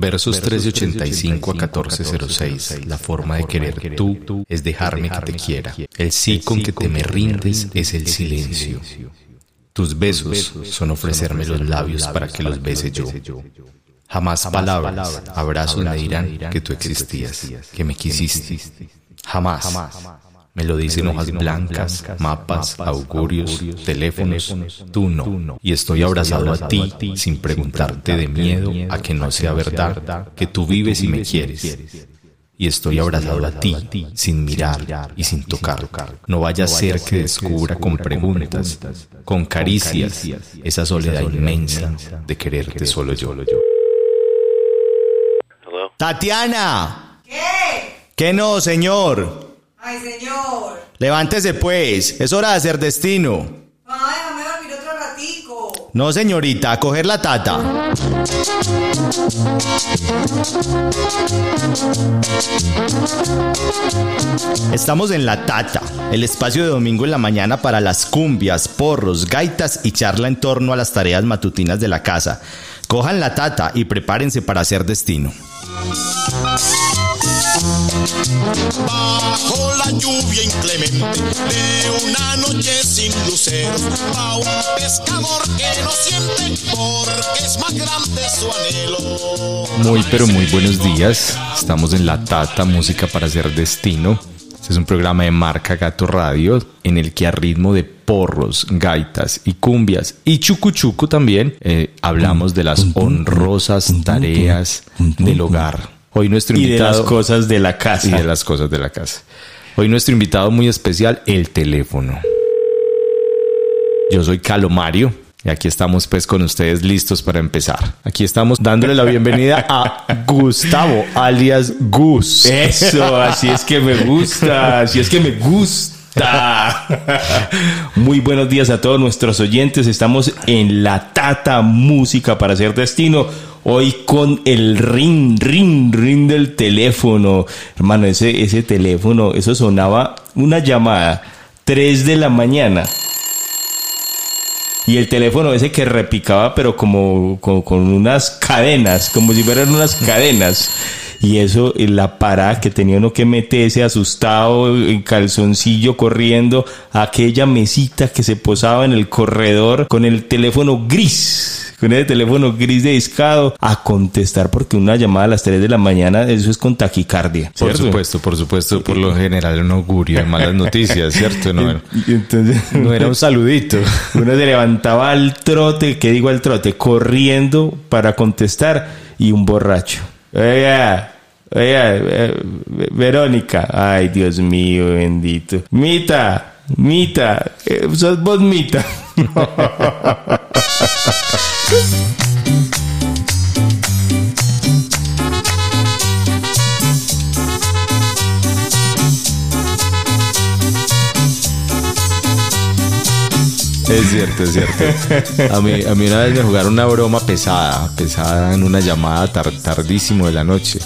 Versos 1385 a 1406. La forma de querer tú es dejarme que te quiera. El sí con que te me rindes es el silencio. Tus besos son ofrecerme los labios para que los bese yo. Jamás palabras, abrazos me dirán que tú existías, que me quisiste. Jamás. Me lo dicen hojas blancas, mapas, augurios, teléfonos. Tú no. Y estoy abrazado a ti sin preguntarte de miedo a que no sea verdad, que tú vives y me quieres. Y estoy abrazado a ti sin mirar y sin tocar. No vaya a ser que descubra con preguntas, con caricias, esa soledad inmensa de quererte solo yo. Tatiana. ¿Qué? ¿Qué no, señor? Ay, señor. Levántese pues, es hora de hacer destino. Ay, déjame dormir otro ratico. No, señorita, a coger la tata. Estamos en La Tata, el espacio de domingo en la mañana para las cumbias, porros, gaitas y charla en torno a las tareas matutinas de la casa. Cojan la tata y prepárense para hacer destino. Bajo lluvia inclemente de una noche sin luceros, va un pescador que no siente porque es más grande su anhelo. Muy pero muy buenos días. Estamos en La Tata, música para hacer destino. Este es un programa de marca Gato Radio en el que a ritmo de porros, gaitas y cumbias y chucuchuco también eh, hablamos de las honrosas tareas del hogar. Hoy nuestro Y de invitado las cosas de la y casa. de las cosas de la casa. Hoy nuestro invitado muy especial, el teléfono. Yo soy Calo Mario y aquí estamos pues con ustedes listos para empezar. Aquí estamos dándole la bienvenida a Gustavo, alias Gus. Eso, así es que me gusta, así es que me gusta. Muy buenos días a todos nuestros oyentes. Estamos en la Tata Música para hacer destino. Hoy con el ring, ring, ring del teléfono. Hermano, ese, ese teléfono, eso sonaba una llamada, 3 de la mañana. Y el teléfono ese que repicaba, pero como, como con unas cadenas, como si fueran unas cadenas. Y eso, y la parada que tenía uno que meterse asustado, en calzoncillo, corriendo a aquella mesita que se posaba en el corredor con el teléfono gris, con el teléfono gris de discado, a contestar porque una llamada a las 3 de la mañana, eso es con taquicardia. Por supuesto, por supuesto, por lo general un augurio de malas noticias, ¿cierto? No, entonces, no era un saludito. Uno se levantaba al trote, ¿qué digo al trote? Corriendo para contestar y un borracho. Oiga, oiga, eh, Verónica. Ay, Dios mío, bendito. Mita, Mita, eh, sos vos Mita. Es cierto, es cierto. A mí, a mí una vez me jugaron una broma pesada, pesada en una llamada tar- tardísimo de la noche.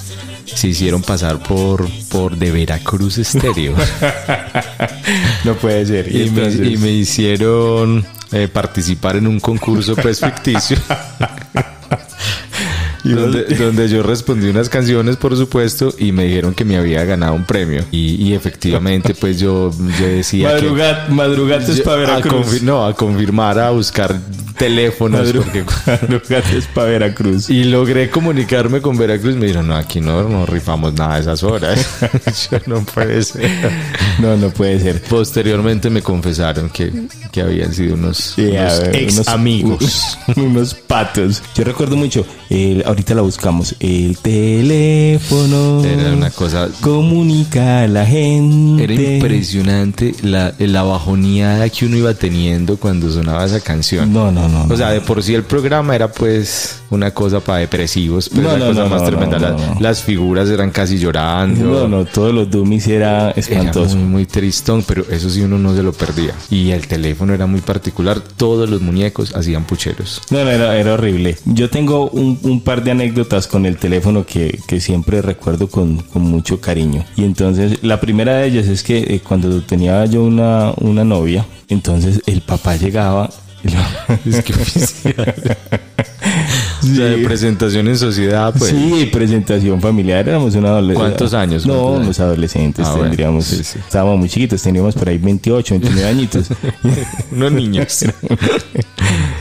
Se hicieron pasar por, por de Veracruz Estéreo. no puede ser. y, me, y me hicieron eh, participar en un concurso pues ficticio. donde, donde yo respondí unas canciones, por supuesto, y me dijeron que me había ganado un premio. Y, y efectivamente, pues yo, yo decía que... Madrugat, madrugates Yo- para a Veracruz. confi- no, a confirmar, a buscar teléfonos. Porque- para Veracruz. y logré comunicarme con Veracruz. Me dijeron, no, aquí no, no rifamos nada a esas horas. Yo no puede ser. No, no puede ser. Posteriormente me confesaron que, que habían sido unos, unos ver, ex unos- amigos. unos patos. Yo recuerdo mucho, el- ahorita la buscamos, el teléfono. Era una cosa- Comunica a la gente. Era impresionante la, la bajoneada que uno iba teniendo cuando sonaba esa canción. No, no, no. O sea, de por sí el programa era pues una cosa para depresivos, pues No, la no, cosa no, más no, tremenda. no, La- no, no. Las figuras eran casi llorando. no, no, todos los dummies era Era espantoso. muy, muy tristón, pero eso sí uno no se lo perdía. Y el teléfono era muy particular. Todos los muñecos hacían pucheros. No, no, era, era horrible. Yo tengo un, un par de anécdotas con el teléfono que, que siempre recuerdo con, con mucho cariño. Y entonces, la primera de ellas es que eh, cuando tenía yo una, una novia, entonces el papá llegaba Es que oficial. O sea, de Sí. presentación en sociedad, pues. Sí, presentación familiar, éramos una adolescente. ¿Cuántos años? No, ¿Cuántos los adolescentes Ah, bueno, tendríamos, sí, sí. estábamos muy chiquitos, teníamos por ahí 28, 29 añitos. Unos niños.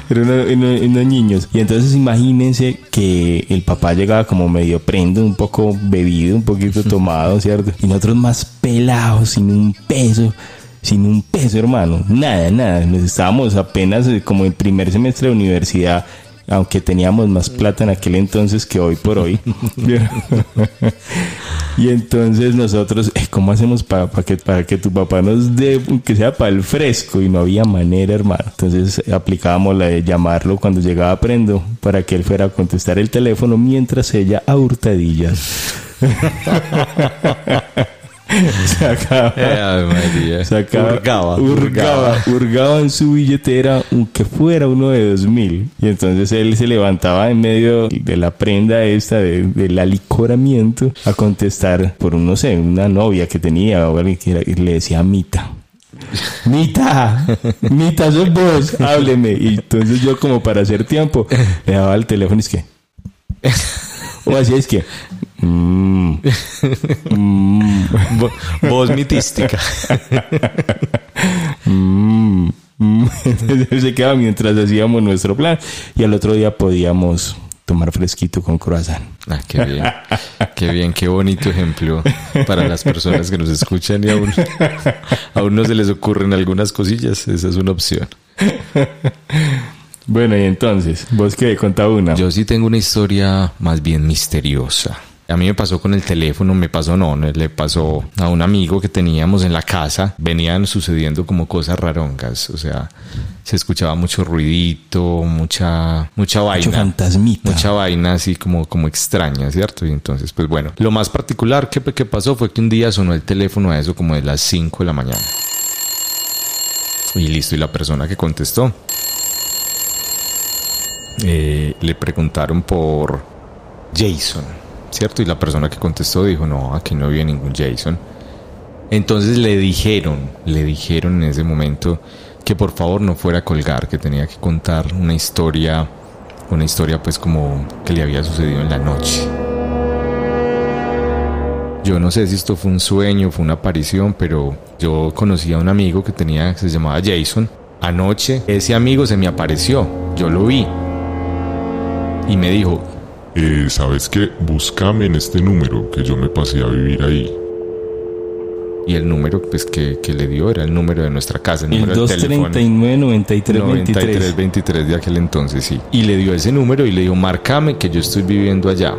Eran unos niños. Y entonces imagínense que el papá llegaba como medio prendo, un poco bebido, un poquito tomado, ¿cierto? Y nosotros más pelados, sin un peso. Sin un peso, hermano. Nada, nada. Nos estábamos apenas eh, como en primer semestre de universidad, aunque teníamos más plata en aquel entonces que hoy por hoy. y entonces nosotros, eh, ¿cómo hacemos para, que, para que tu papá nos dé, que sea para el fresco? Y no había manera, hermano. Entonces aplicábamos la de llamarlo cuando llegaba Prendo para que él fuera a contestar el teléfono mientras ella a hurtadillas. Sacaba- Eh, Ave María. Sacaba, Hurgaba, hurgaba, hurgaba en su billetera aunque fuera uno de dos mil. Y entonces él se levantaba en medio de la prenda esta de- del alicoramiento a contestar por un, no sé, una novia que tenía o alguien que era- y le decía Mita. Mita, Mita, sos vos, hábleme. Y entonces yo como para hacer tiempo le daba el teléfono y es que... O así es que... mm, mm, Vo- Voz mitística. Mm, mm. Se quedaba mientras hacíamos nuestro plan y al otro día podíamos tomar fresquito con croissant. Ah, qué bien. Qué bien, qué bonito ejemplo para las personas que nos escuchan y aún, aún no se les ocurren algunas cosillas. Esa es una opción. Bueno, y entonces, vos qué, contá una. Yo sí tengo una historia más bien misteriosa. A mí me pasó con el teléfono, me pasó no, le pasó a un amigo que teníamos en la casa. Venían sucediendo como cosas rarongas, o sea, se escuchaba mucho ruidito, mucha mucha vaina. Mucho fantasmita. Mucha vaina así como, como extraña, ¿cierto? Y entonces, pues bueno, lo más particular que, que pasó fue que un día sonó el teléfono a eso como de las 5 de la mañana. Y listo, y la persona que contestó eh, le preguntaron por Jason, ¿cierto? Y la persona que contestó dijo, no, aquí no había ningún Jason. Entonces le dijeron, le dijeron en ese momento que por favor no fuera a colgar, que tenía que contar una historia, una historia pues como que le había sucedido en la noche. Yo no sé si esto fue un sueño, fue una aparición, pero yo conocí a un amigo que tenía, que se llamaba Jason. Anoche ese amigo se me apareció, yo lo vi. Y me dijo, Eh, ¿Sabes qué? Búscame en este número que yo me pasé a vivir ahí. y el número pues que, que le dio era el número de nuestra casa, el, el número de teléfono. 239-93-23. 23 de aquel entonces, sí. Y le dio ese número y le dijo, márcame que yo estoy viviendo allá.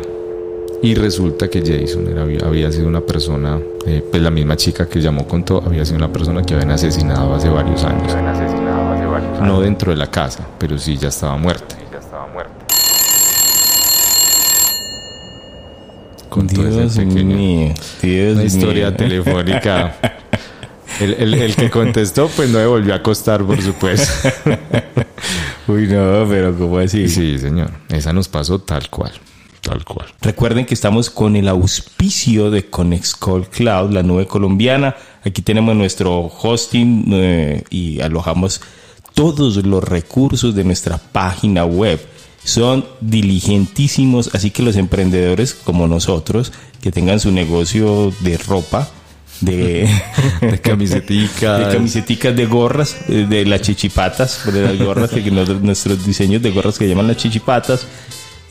Y resulta que Jason era- había, sido una persona, eh, pues la misma chica que llamó contó, había sido una persona que habían asesinado hace varios años. No dentro de la casa, pero sí ya estaba muerta. Ese Dios pequeño- mío, Dios una historia mío. telefónica. El, el- el que contestó, pues no me volvió a acostar, por supuesto. Uy, no, pero ¿cómo así? Sí, señor. Esa nos pasó tal cual. Tal cual. Recuerden que estamos con el auspicio de Connexcall Cloud, la nube colombiana. Aquí tenemos nuestro hosting eh, y alojamos todos los recursos de nuestra página web. Son diligentísimos, así que los emprendedores como nosotros, que tengan su negocio de ropa, de, De camiseticas. de camiseticas, de gorras, eh, de las chichipatas, de las gorras, que nuestros diseños de gorras que llaman las chichipatas,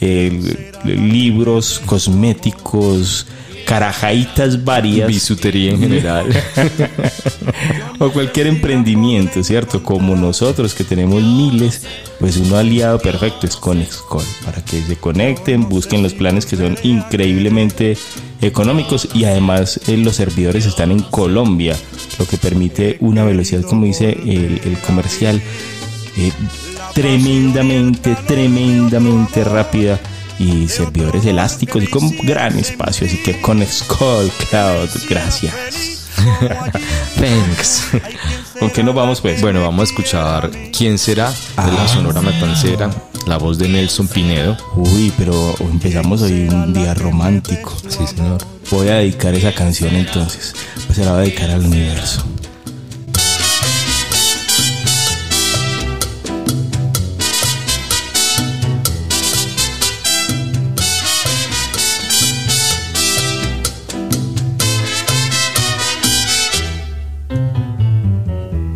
eh, libros, cosméticos, carajaitas varias Bisutería en general. o cualquier emprendimiento, ¿cierto? Como nosotros que tenemos miles, pues uno aliado perfecto es Conexcall para que se conecten, busquen los planes que son increíblemente económicos y además eh, los servidores están en Colombia, lo que permite una velocidad, como dice el, el comercial, eh, tremendamente, tremendamente rápida y servidores elásticos y con gran espacio. Así que Conexcall Cloud, gracias. Thanks. ¿Con qué nos vamos pues? Bueno, vamos a escuchar ¿Quién será? de la Sonora Matancera, la voz de Nelson Pinedo. Uy, pero empezamos hoy un día romántico. Sí, señor. Voy a dedicar esa canción entonces. Pues se la voy a dedicar al universo.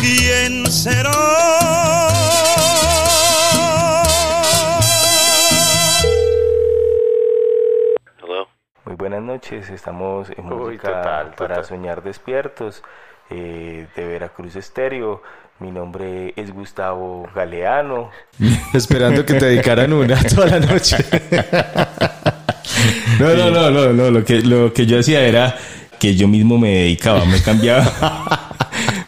¿Quién será? Muy buenas noches, estamos en Uy, música total, para total. soñar despiertos eh, de Veracruz Estéreo. Mi nombre es Gustavo Galeano. Esperando que te dedicaran una toda la noche. No, no, no, no, no, lo que, lo que yo hacía era que yo mismo me dedicaba, me cambiaba,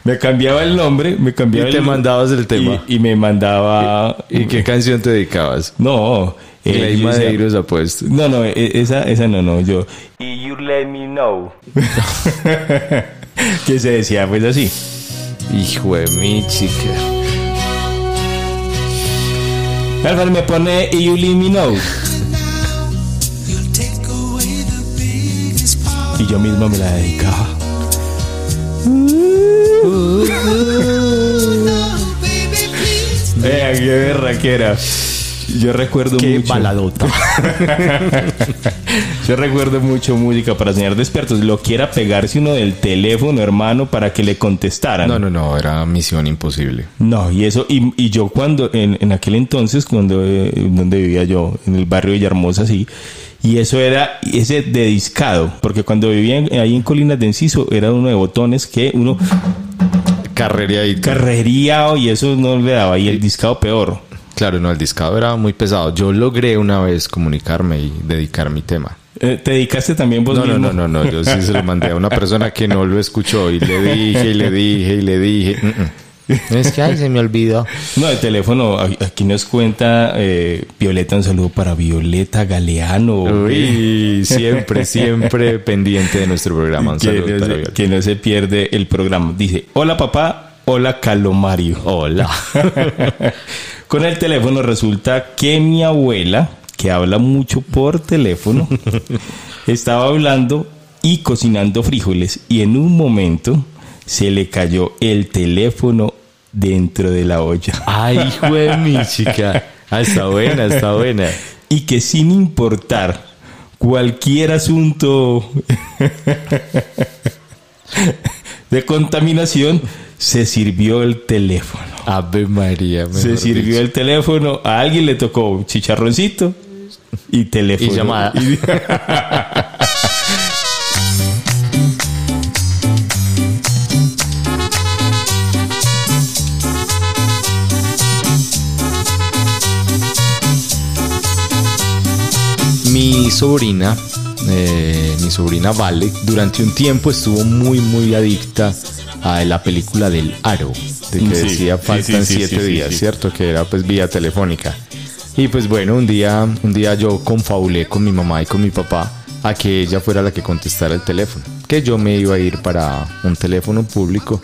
me cambiaba el nombre, me cambiaba Y te el- mandabas el tema. y, y me mandaba, ¿Y qué canción te dedicabas? no, eh, decía- Madeiros apuesto. no, no, e- esa, esa no, no, yo, y you let me know, que se decía pues así. Hijo de mi chica. Álvaro me pone y you let me know. Y yo mismo me la dedicaba. Vean qué berraquera. Yo recuerdo Qué mucho. baladota. Yo recuerdo mucho música para soñar despiertos. Lo quiera pegarse uno del teléfono, hermano, para que le contestaran. No, no, no, era misión imposible. No, y eso, y, y yo cuando, en, en aquel entonces, cuando, eh, donde vivía yo, en el barrio de Villahermosa, sí, y eso era ese de discado, porque cuando vivía en- ahí en Colinas de Enciso, era uno de botones que uno Carrería y carrería y eso no le daba, y el discado peor. Claro, no, el discado era muy pesado. Yo logré una vez comunicarme y dedicar mi tema. Eh, ¿Te dedicaste también vos No, no, mismo? no, no, no. Yo sí se lo mandé a una persona que no lo escuchó y le dije y le dije y le dije. "Mm, mm". Es que, ay, se me olvidó. No, el teléfono, aquí nos cuenta eh, Violeta, un saludo para Violeta Galeano. Uy, siempre, siempre pendiente de nuestro programa. Un que, saludo no para se, que no se pierde el programa. Dice, hola papá, hola Calomario. Hola. Con el teléfono resulta que mi abuela, que habla mucho por teléfono, estaba hablando y cocinando frijoles y en un momento se le cayó el teléfono dentro de la olla. Ay, hijo de mi chica. Ah, está buena, está buena. Y que sin importar cualquier asunto de contaminación, se sirvió el teléfono. Ave María. Se sirvió dicho. el teléfono, a alguien le tocó chicharroncito y teléfono. Y llamada. Mi sobrina, eh, mi sobrina Vale, durante un tiempo estuvo muy, muy adicta a la película del Aro, de que Sí, decía faltan sí, sí, siete días. ¿cierto? Que era pues vía telefónica. Y pues bueno, un día, un día yo confabulé con mi mamá y con mi papá a que ella fuera la que contestara el teléfono, que yo me iba a ir para un teléfono público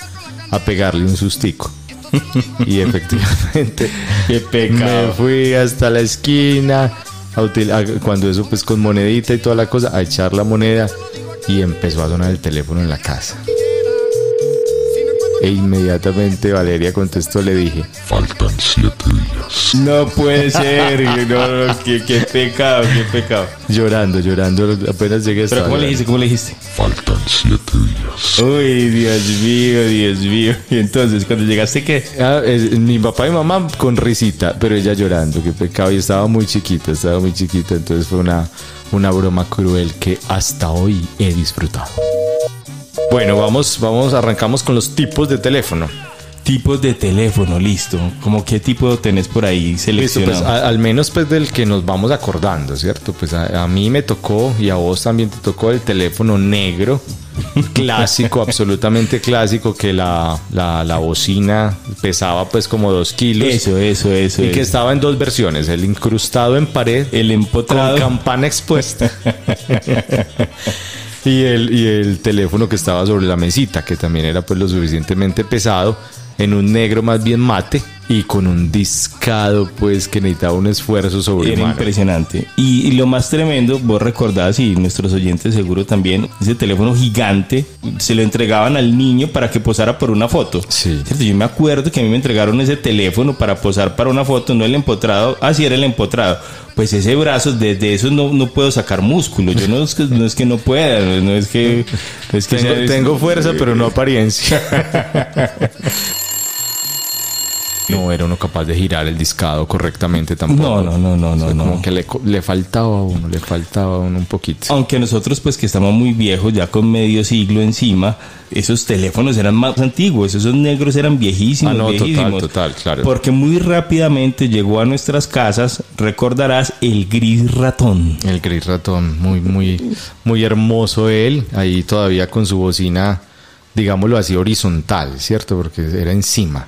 a pegarle un sustico. y efectivamente Qué me fui hasta la esquina a util- a- cuando eso pues con monedita y toda la cosa a echar la moneda y empezó a sonar el teléfono en la casa e inmediatamente Valeria contestó le dije Faltan siete días. No puede ser, no, no, qué, qué pecado, qué pecado. llorando llorando apenas llegué Pero estaba ¿cómo le dijiste? ¿Cómo le dijiste? Faltan siete días. Uy, Dios mío, Dios mío. Y entonces, cuando llegaste, ¿qué? Ah, es- mi papá y mamá con risita, pero ella llorando, qué pecado. Y estaba muy chiquita, estaba muy chiquita. Entonces fue una, una broma cruel que hasta hoy he disfrutado. Bueno, vamos, vamos, arrancamos con los tipos de teléfono. Tipos de teléfono, listo. ¿Cómo qué tipo tenés por ahí Listo, seleccionado? pues a- al menos pues del que nos vamos acordando, ¿cierto? Pues a, a mí me tocó y a vos también te tocó el teléfono negro, clásico, absolutamente clásico, que la, la, la bocina pesaba pues como dos kilos. eso, eso, eso. Y que estaba en dos versiones, el incrustado en pared el empotrado. con campana expuesta. y, el, y el teléfono que estaba sobre la mesita, que también era pues lo suficientemente pesado, en un negro más bien mate y con un discado pues que necesitaba un esfuerzo Era sobrehumano. impresionante. Y, y lo más tremendo, vos recordás, y nuestros oyentes seguro también, ese teléfono gigante se lo entregaban al niño para que posara por una foto. Sí. ¿Cierto? Yo me acuerdo que a mí me entregaron ese teléfono para posar para una foto, no el empotrado, así era el empotrado. Pues ese brazo, desde eso no, no puedo sacar músculo. Yo no es que no, es que no pueda, no es que... no es que Tengo, sea- tengo fuerza, pero no apariencia. No era uno capaz de girar el discado correctamente tampoco. No, no, no, no, O sea, no, Como no. que le, le faltaba a uno, le faltaba a uno un poquito. Aunque nosotros, pues que estamos muy viejos, ya con medio siglo encima, esos teléfonos eran más antiguos, esos negros eran viejísimos, Ah, no, total, total, claro. Porque muy rápidamente llegó a nuestras casas, recordarás, el gris ratón. El gris ratón, muy, muy, muy hermoso él, ahí todavía con su bocina, digámoslo así, horizontal, ¿cierto? Porque era encima.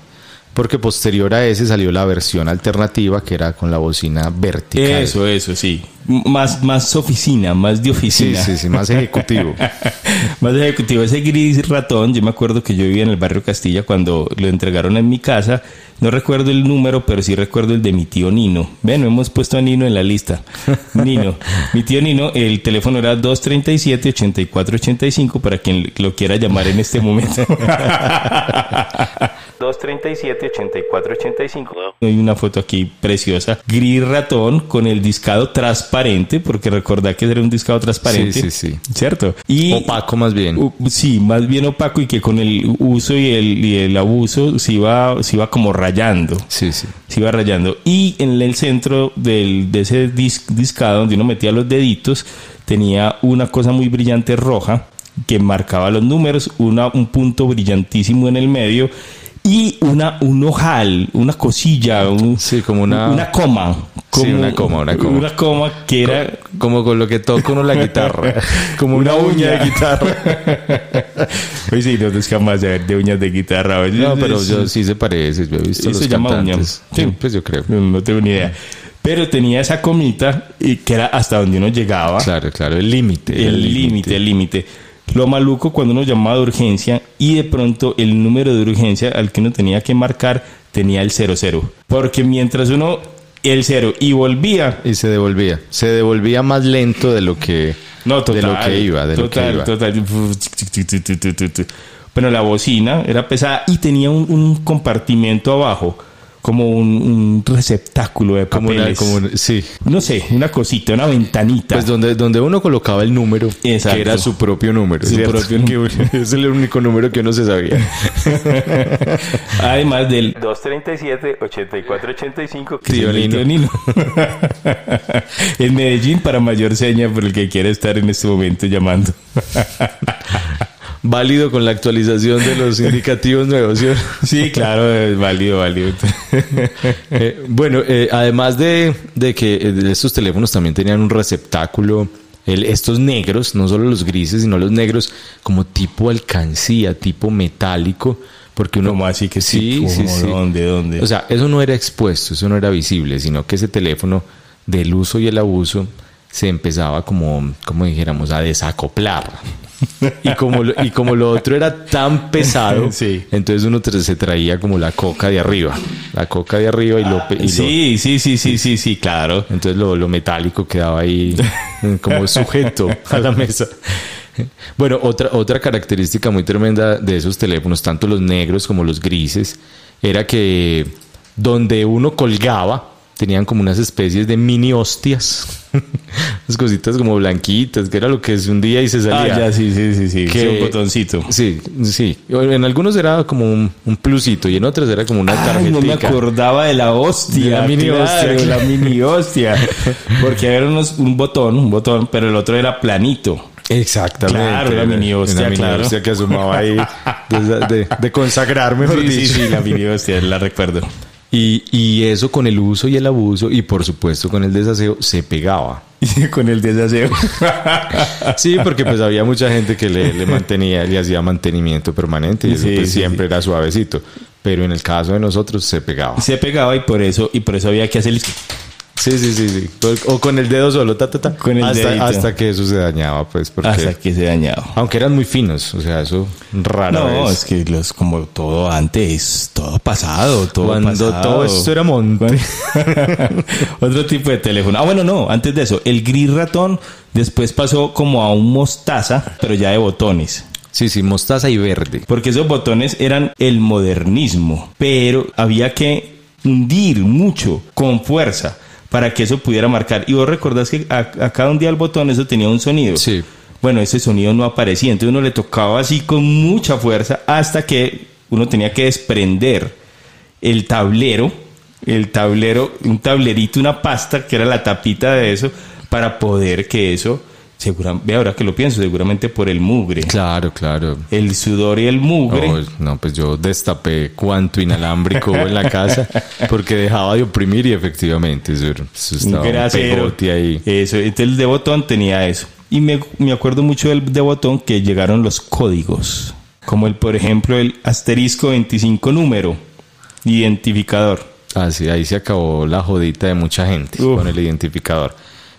Porque posterior a ese salió la versión alternativa que era con la bocina vertical. Eso, eso, sí. Más, más oficina, más de Sí, oficina. sí, sí, más ejecutivo. Más ejecutivo. Ese gris ratón, yo me acuerdo que yo vivía en el barrio Castilla cuando lo entregaron en mi casa. No recuerdo el número, pero sí recuerdo el de mi tío Nino. Ven, no hemos puesto a Nino en la lista. Nino. Mi tío Nino, el teléfono era 237-8485 para quien lo quiera llamar en este momento. 237-8485. Hay una foto aquí preciosa. Gris ratón con el discado transparente, porque recordá que era un discado transparente. Sí, sí, sí. ¿Cierto? Y Opaco más bien. Uh, sí, más bien opaco y que con el uso y el, y el abuso se iba, se iba como rayando. Sí, sí. Se iba rayando. Y en el centro del, de ese dis- discado donde uno metía los deditos, tenía una cosa muy brillante roja que marcaba los números, una, un punto brillantísimo en el medio y una, un ojal, una cosilla, un- Sí, como una- una coma. Sí, una coma, una coma. Una coma que era Como con lo que toca uno la guitarra. Como una, uña de guitarra. Pues sí, no es jamás de de uñas de guitarra. No, pero yo sí se parece. Yo he visto los se llama uña. Sí. Sí, pues yo creo. No, no tengo ni idea. Pero tenía esa comita y que era hasta donde uno llegaba. Claro, claro, el límite. El límite, el límite. Lo maluco cuando uno llamaba de urgencia y de pronto el número de urgencia al que uno tenía que marcar tenía el 00. Porque mientras uno el 0 y volvía, Y se devolvía. Se devolvía más lento de lo que, no, total, de lo que iba. De total, lo que iba. total. Bueno, la bocina era pesada y tenía un, un compartimento abajo, como un, un receptáculo de Como una, papeles. como un- sí. no sé, una cosita, una ventanita. Pues donde, donde uno colocaba el número, Exacto. que era su propio número. Su propio número. Es el único número que uno se sabía. Además del 237-8485 que Tío es el Nino. tío Nino. en Medellín para mayor seña por el que quiere estar en este momento llamando. Válido con la actualización de los indicativos nuevos. ¿sí? sí, claro, es válido, válido. Eh, bueno, eh, además de, de que eh, estos teléfonos también tenían un receptáculo, el- estos negros, no solo los grises, sino los negros, como tipo alcancía, tipo metálico, porque uno... ¿Cómo así que sí? Sí, sí. ¿Dónde, dónde? O sea, eso no era expuesto, eso no era visible, sino que ese teléfono del uso y el abuso se empezaba como, como dijéramos, a desacoplar. Y como, lo- y como lo otro era tan pesado, Sí. entonces uno tra- se traía como la coca de arriba. La coca de arriba y lo... sí, sí, sí, sí, sí, sí, claro. entonces lo, lo metálico quedaba ahí eh, como sujeto a la mesa. Bueno, otra, otra característica muy tremenda de esos teléfonos, tanto los negros como los grises, era que donde uno colgaba, tenían como unas especies de mini hostias, unas cositas como blanquitas, que era lo que se hundía y se Ah, salía. ya, sí, sí, sí, sí. Que- Sí, un botoncito. Sí, sí. En algunos era como un, un plusito y en otros era como una Ay, no me tarjetita. acordaba de la hostia. De la mini claro, hostia. La mini hostia. Porque era unos- un botón, un botón, pero el otro era planito. Exactamente. Claro, la mini hostia, Una mini claro. hostia que asomaba ahí de, de- de consagrar, mejor Sí, sí, dicho. sí, la mini hostia, la recuerdo. Y, y eso con el uso y el abuso y por supuesto con el desaseo se pegaba. Con el desaseo. Sí, porque pues había mucha gente que le, le mantenía, le hacía mantenimiento permanente y eso Sí, pues sí, siempre era suavecito. Pero en el caso de nosotros se pegaba. Se pegaba y por eso, y por eso había que hacer el- Sí, sí, sí, sí. O con el dedo solo, ta, ta, ta. Con el hasta, hasta que eso se dañaba, pues, porque... hasta que se dañaba. Aunque eran muy finos, o sea, eso rara No, vez. es que los como todo antes, todo pasado, todo Cuando pasado. todo esto era monte. Otro tipo de teléfono. Ah, bueno, no, antes de eso, el gris ratón después pasó como a un mostaza, pero ya de botones. Sí, sí, mostaza y verde. Porque esos botones eran el modernismo, pero había que hundir mucho, con fuerza, para que eso pudiera marcar. Y vos recordás que a, a cada un día el botón eso tenía un sonido. Sí. Bueno, ese sonido no aparecía, entonces uno le tocaba así con mucha fuerza hasta que uno tenía que desprender el tablero, el tablero, un tablerito, una pasta que era la tapita de eso, para poder que eso, seguramente, ve ahora que lo pienso, seguramente por el mugre, Claro, claro. el sudor y el mugre. Oh, no, pues yo destapé cuánto inalámbrico hubo en la casa porque dejaba de oprimir y efectivamente eso, eso estaba un ahí. Eso, entonces el de botón tenía eso. Y me, me acuerdo mucho del de botón que llegaron los códigos, como el, por ejemplo, el asterisco 25 número, identificador. Así, ahí se acabó la jodita de mucha gente Uf. con el identificador.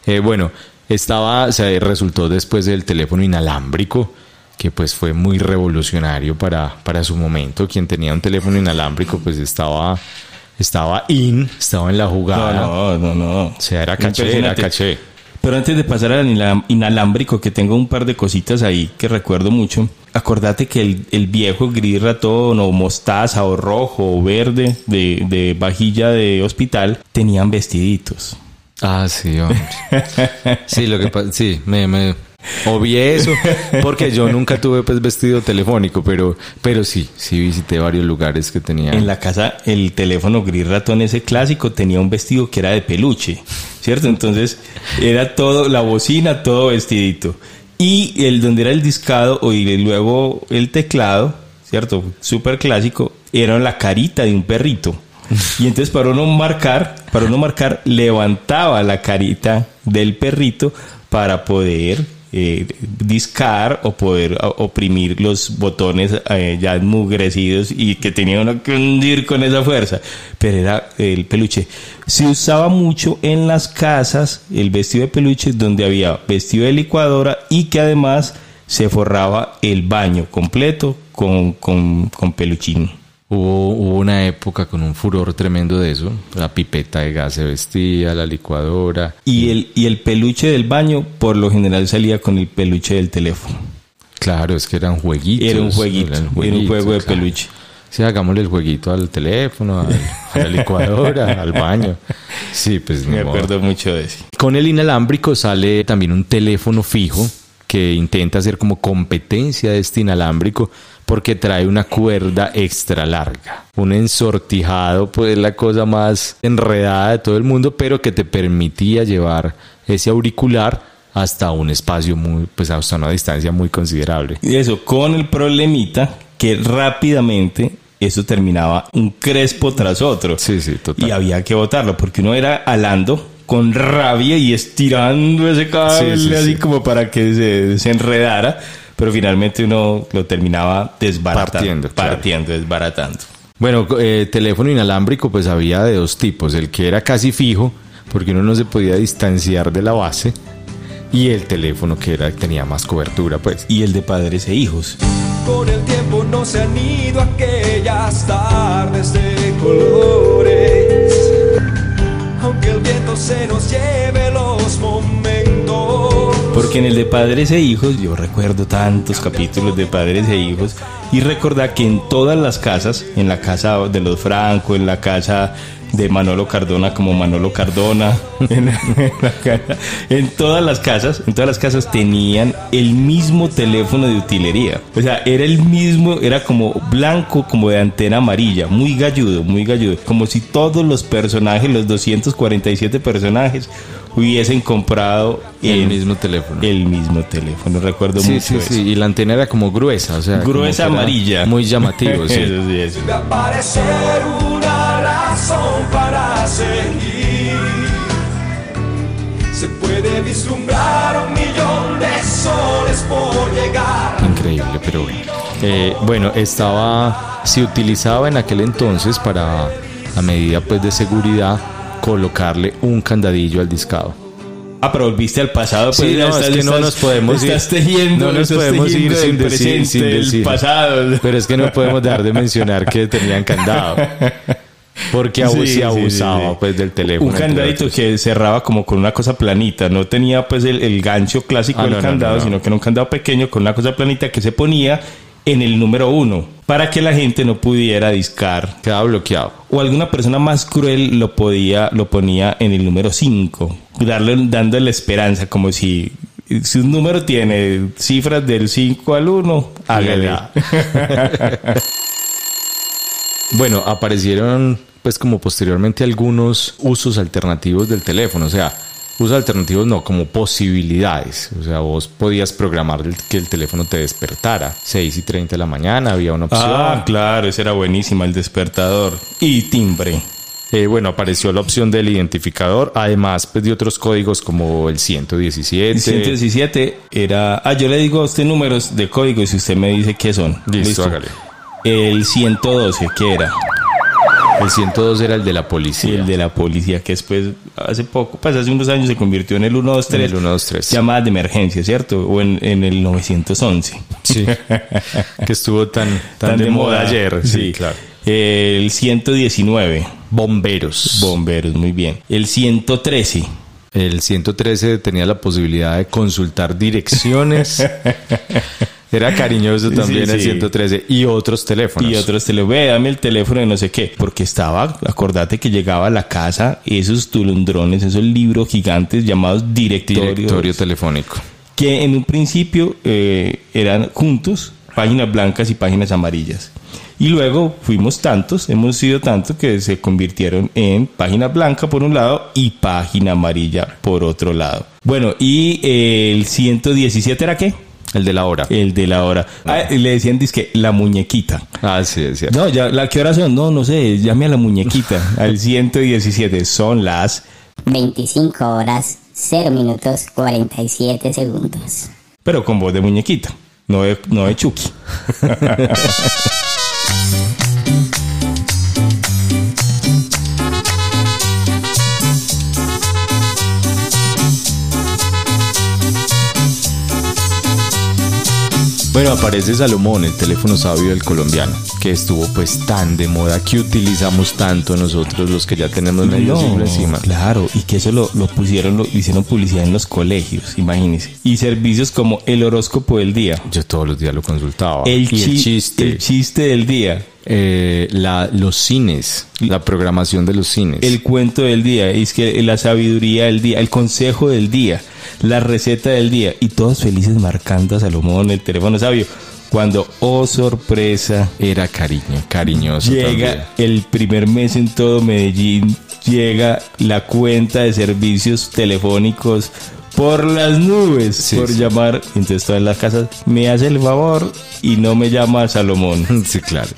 Eh, bueno, estaba, o sea, resultó después del teléfono inalámbrico, que pues fue muy revolucionario para, para su momento. Quien tenía un teléfono inalámbrico, pues estaba, estaba in, estaba en la jugada. No, no, no, no. O sea, era caché, era caché. Pero antes de pasar al inalámbrico, que tengo un par de cositas ahí que recuerdo mucho, acordate que el, el viejo gris ratón o mostaza o rojo o verde de, de vajilla de hospital tenían vestiditos. Ah, sí, hombre. Sí, lo que pasa, sí, me, me obvié eso, porque yo nunca tuve pues vestido telefónico, pero, pero sí, sí visité varios lugares que tenían. En la casa, el teléfono gris ratón ese clásico tenía un vestido que era de peluche, ¿cierto? Entonces era todo, la bocina, todo vestidito. Y el donde era el discado o y luego el teclado, ¿cierto? Súper clásico, era la carita de un perrito. Y entonces para uno marcar, para uno marcar, levantaba la carita del perrito para poder eh, discar o poder oprimir los botones eh, ya enmugrecidos y que tenía uno que hundir con esa fuerza. Pero era el peluche. Se usaba mucho en las casas el vestido de peluche donde había vestido de licuadora y que además se forraba el baño completo con, con, con peluchín. Hubo, hubo una época con un furor tremendo de eso. La pipeta de gas se vestía, la licuadora. Y el, y el peluche del baño por lo general salía con el peluche del teléfono. Claro, es que eran jueguitos. Era un jueguito, eran era un juego de claro. peluche. Sí, hagámosle el jueguito al teléfono, al- a la licuadora, al baño. Sí, pues Me modo. acuerdo mucho de eso. Con el inalámbrico sale también un teléfono fijo que intenta hacer como competencia de este inalámbrico porque trae una cuerda extra larga. Un ensortijado, pues la cosa más enredada de todo el mundo, pero que te permitía llevar ese auricular hasta un espacio muy, pues hasta una distancia muy considerable. Y eso, con el problemita que rápidamente eso terminaba un crespo tras otro. Sí, sí, total. Y había que botarlo porque uno era alando con rabia y estirando ese cable Sí, sí, así sí. como para que se, se enredara, pero finalmente uno lo terminaba desbaratando, Partiendo, claro. partiendo, desbaratando. Bueno, eh, teléfono inalámbrico pues había de dos tipos, el que era casi fijo, porque uno no se podía distanciar de la base, y el teléfono que era tenía más cobertura, pues. Y el de padres e hijos. Con el tiempo no se han ido aquellas tardes de colores. Aunque el viento se nos lleve. Porque en el de padres e hijos, yo recuerdo tantos capítulos de padres e hijos, y recordar que en todas las casas, en la casa de los Franco, en la casa de Manolo Cardona como Manolo Cardona, en, todas las casas, en todas las casas tenían el mismo teléfono de utilería. O sea, era el mismo, era como blanco, como de antena amarilla, muy galludo, muy galludo, como si todos los personajes, los 247 personajes, hubiesen comprado El mismo teléfono. El mismo teléfono, recuerdo Sí, mucho sí, eso. sí. Y la antena era como gruesa, o sea. Gruesa amarilla. Muy llamativo, sí. Eso sí, eso. Debe aparecer una razón para seguir. Se puede vislumbrar un millón de soles por llegar. Increíble, pero bueno. Eh, bueno, estaba, se utilizaba en aquel entonces para, a medida pues de seguridad, colocarle un candadillo al discado. Ah, pero volviste al pasado. Sí, pues, ya no, es que no nos podemos ir- Estás tejiendo, no nos estás podemos ir sin decir- sin decir. pasado. Pero es que no podemos dejar de mencionar que tenían candado. Porque Sí, sí, se abusaba sí, sí. pues del teléfono. Un candadito que cerraba como con una cosa planita, no tenía pues el, el gancho clásico Ah, del no, candado, no, no. sino que era un candado pequeño con una cosa planita que se ponía en el número uno para que la gente no pudiera discar. Quedaba bloqueado. O alguna persona más cruel lo podía, lo ponía en el número 5, darle, dándole esperanza, como si, si un número tiene cifras del 5 al 1, hágale. Bueno, aparecieron pues como posteriormente algunos usos alternativos del teléfono, o sea, usos alternativos no, como posibilidades, o sea, vos podías programar que el teléfono te despertara, 6 y 30 de la mañana, había una opción. Ah, claro, esa era buenísima, el despertador. Y timbre. Eh, bueno, apareció la opción del identificador, además pues de otros códigos como el 117. El 117 era... Ah, yo le digo a usted números de código y si usted me dice qué son. Listo, hágale. El 112, ¿qué era? El 102 era el de la Sí, policía. el de la policía, que después, hace poco, pues hace unos años se convirtió en el 123. En el 123. Llamadas de emergencia, ¿cierto? O en, en el 911. Sí. que estuvo tan, tan, de, moda, ayer. Sí, claro. El 119. Bomberos. Bomberos, muy bien. El 113. El 113 tenía la posibilidad de consultar direcciones. Era cariñoso también Sí, el sí. 113 y otros teléfonos. Y otros te lo ve, dame el teléfono de no sé qué. Porque estaba, acordate que llegaba a la casa esos tulundrones, esos libros gigantes llamados directorios. Directorio telefónico. que en un principio eh, eran juntos, páginas blancas y páginas amarillas. Y luego fuimos tantos, hemos sido tantos que se convirtieron en página blanca por un lado y página amarilla por otro lado. Bueno, y el 117 era qué? El de la hora. El de la hora. Ah, le decían disque la muñequita. Ah, sí, es cierto. No, ya, ¿la qué hora son? No, no sé, llame a la muñequita. al 117 son las 25 horas 0 minutos 47 segundos. pero con voz de muñequita, no de, no de Chucky. Bueno, aparece Salomón, el teléfono sabio del colombiano, que estuvo pues tan de moda que utilizamos tanto nosotros los que ya tenemos medio siglo encima. Claro, y que eso lo, lo pusieron, lo hicieron publicidad en los colegios, imagínense. Y servicios como el horóscopo del día, Yo todos los días lo consultaba. el, y chi- el chiste, el chiste del día, eh, la, los cines, la programación de los cines. el cuento del día, es que la sabiduría del día, el consejo del día, la receta del día, y todos felices marcando a Salomón, el teléfono sabio. Cuando, oh sorpresa, Era cariño, cariñoso también. Llega el primer mes en todo Medellín, llega la cuenta de servicios telefónicos por las nubes, Sí, por sí. llamar. Entonces todas las casas, me hace el favor y no me llama Salomón. Sí, claro.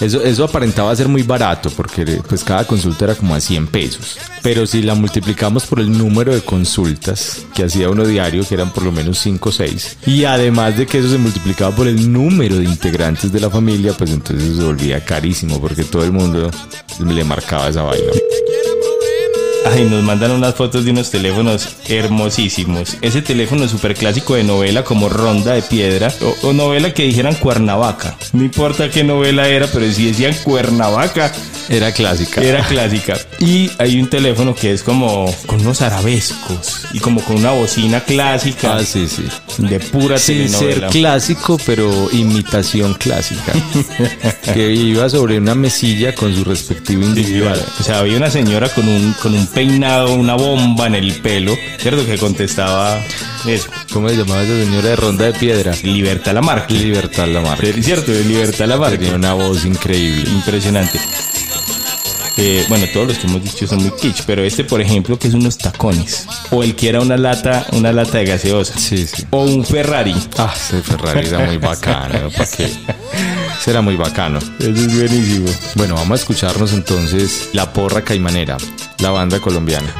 Eso, eso aparentaba ser muy barato porque pues cada consulta era como a 100 pesos. Pero si la multiplicamos por el número de consultas que hacía uno diario, que eran por lo menos 5 o 6, y además de que eso se multiplicaba por el número de integrantes de la familia, pues entonces se volvía carísimo porque todo el mundo le marcaba esa vaina. Ay, nos mandan unas fotos de unos teléfonos hermosísimos. Ese teléfono súper clásico de novela como Ronda de Piedra o, o novela que dijeran Cuernavaca. No importa qué novela era, pero si decían Cuernavaca, Era clásica. Era clásica. Y hay un teléfono que es como con unos arabescos y como con una bocina clásica Ah, sí, sí. de pura Sin ser telenovela. clásico, pero imitación clásica. que iba sobre una mesilla con su respectivo individual. O sea, había una señora con un, con un peinado, una bomba en el pelo, ¿cierto? Que contestaba eso. ¿Cómo se llamaba esa señora de ronda de piedra? Libertad Lamarque. Libertad Lamarque. ¿Cierto? Libertad Lamarque. Tenía una voz increíble. Impresionante. Eh, bueno, todos los que hemos dicho son muy kitsch, pero este, por ejemplo, que es unos tacones. O el que era una lata, una lata de gaseosa. Sí, sí. O un Ferrari. Ah, ese Ferrari era muy bacano. ¿Para qué? Ese era muy bacano. Eso es buenísimo. Bueno, vamos a escucharnos entonces La Porra Caimanera, la banda colombiana.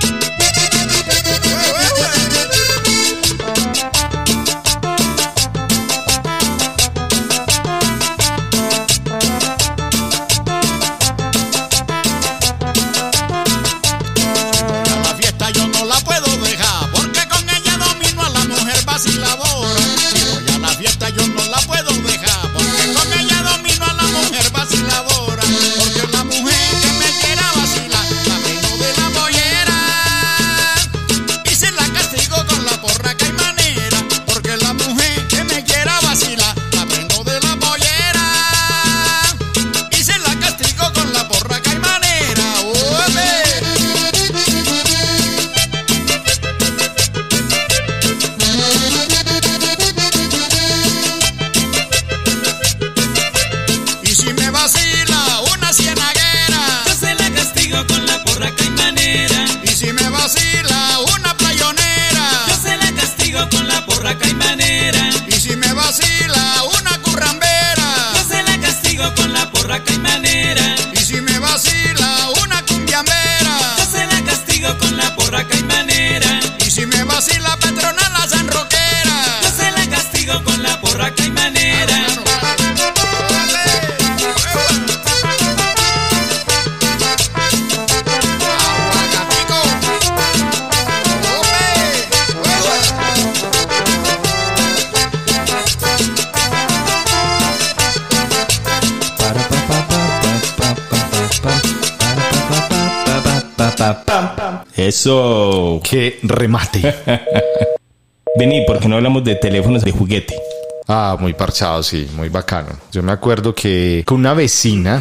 Remate! Vení, porque no hablamos de teléfonos de juguete. Ah, muy parchado, sí, muy bacano. Yo me acuerdo que con una vecina,